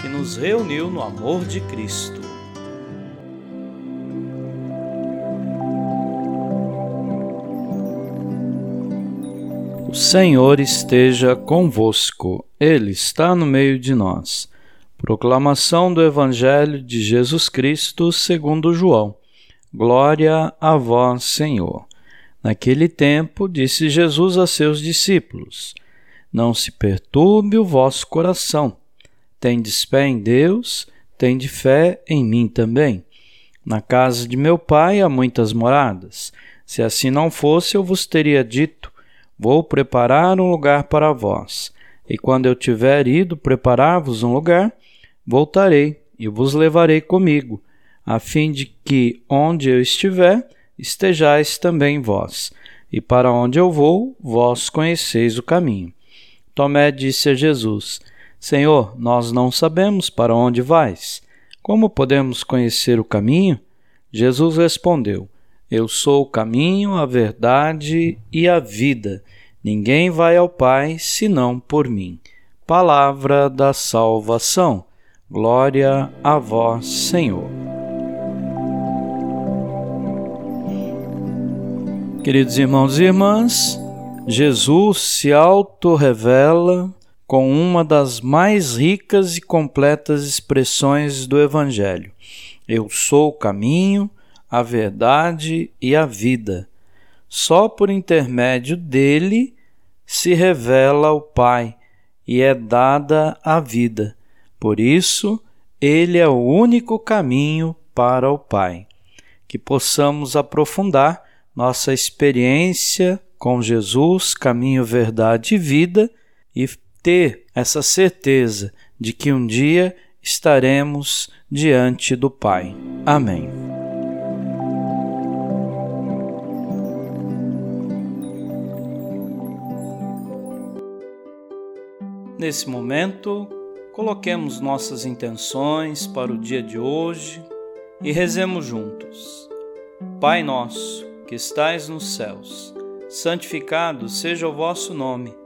que nos reuniu no amor de Cristo. O Senhor esteja convosco, Ele está no meio de nós. Proclamação do Evangelho de Jesus Cristo segundo João. Glória a vós, Senhor. Naquele tempo, disse Jesus a seus discípulos: Não se perturbe o vosso coração Tendes fé em Deus, tende fé em mim também. Na casa de meu pai há muitas moradas. Se assim não fosse, eu vos teria dito: Vou preparar um lugar para vós. E quando eu tiver ido preparar-vos um lugar, voltarei e vos levarei comigo, a fim de que, onde eu estiver, estejais também vós. E para onde eu vou, vós conheceis o caminho. Tomé disse a Jesus: Senhor, nós não sabemos para onde vais. Como podemos conhecer o caminho? Jesus respondeu: Eu sou o caminho, a verdade e a vida. Ninguém vai ao Pai senão por mim. Palavra da salvação. Glória a vós, Senhor. Queridos irmãos e irmãs, Jesus se auto-revela com uma das mais ricas e completas expressões do Evangelho. Eu sou o caminho, a verdade e a vida. Só por intermédio dele se revela o Pai e é dada a vida. Por isso, ele é o único caminho para o Pai. Que possamos aprofundar nossa experiência com Jesus, caminho, verdade e vida e ter essa certeza de que um dia estaremos diante do Pai. Amém. Nesse momento, coloquemos nossas intenções para o dia de hoje e rezemos juntos. Pai nosso, que estais nos céus, santificado seja o vosso nome.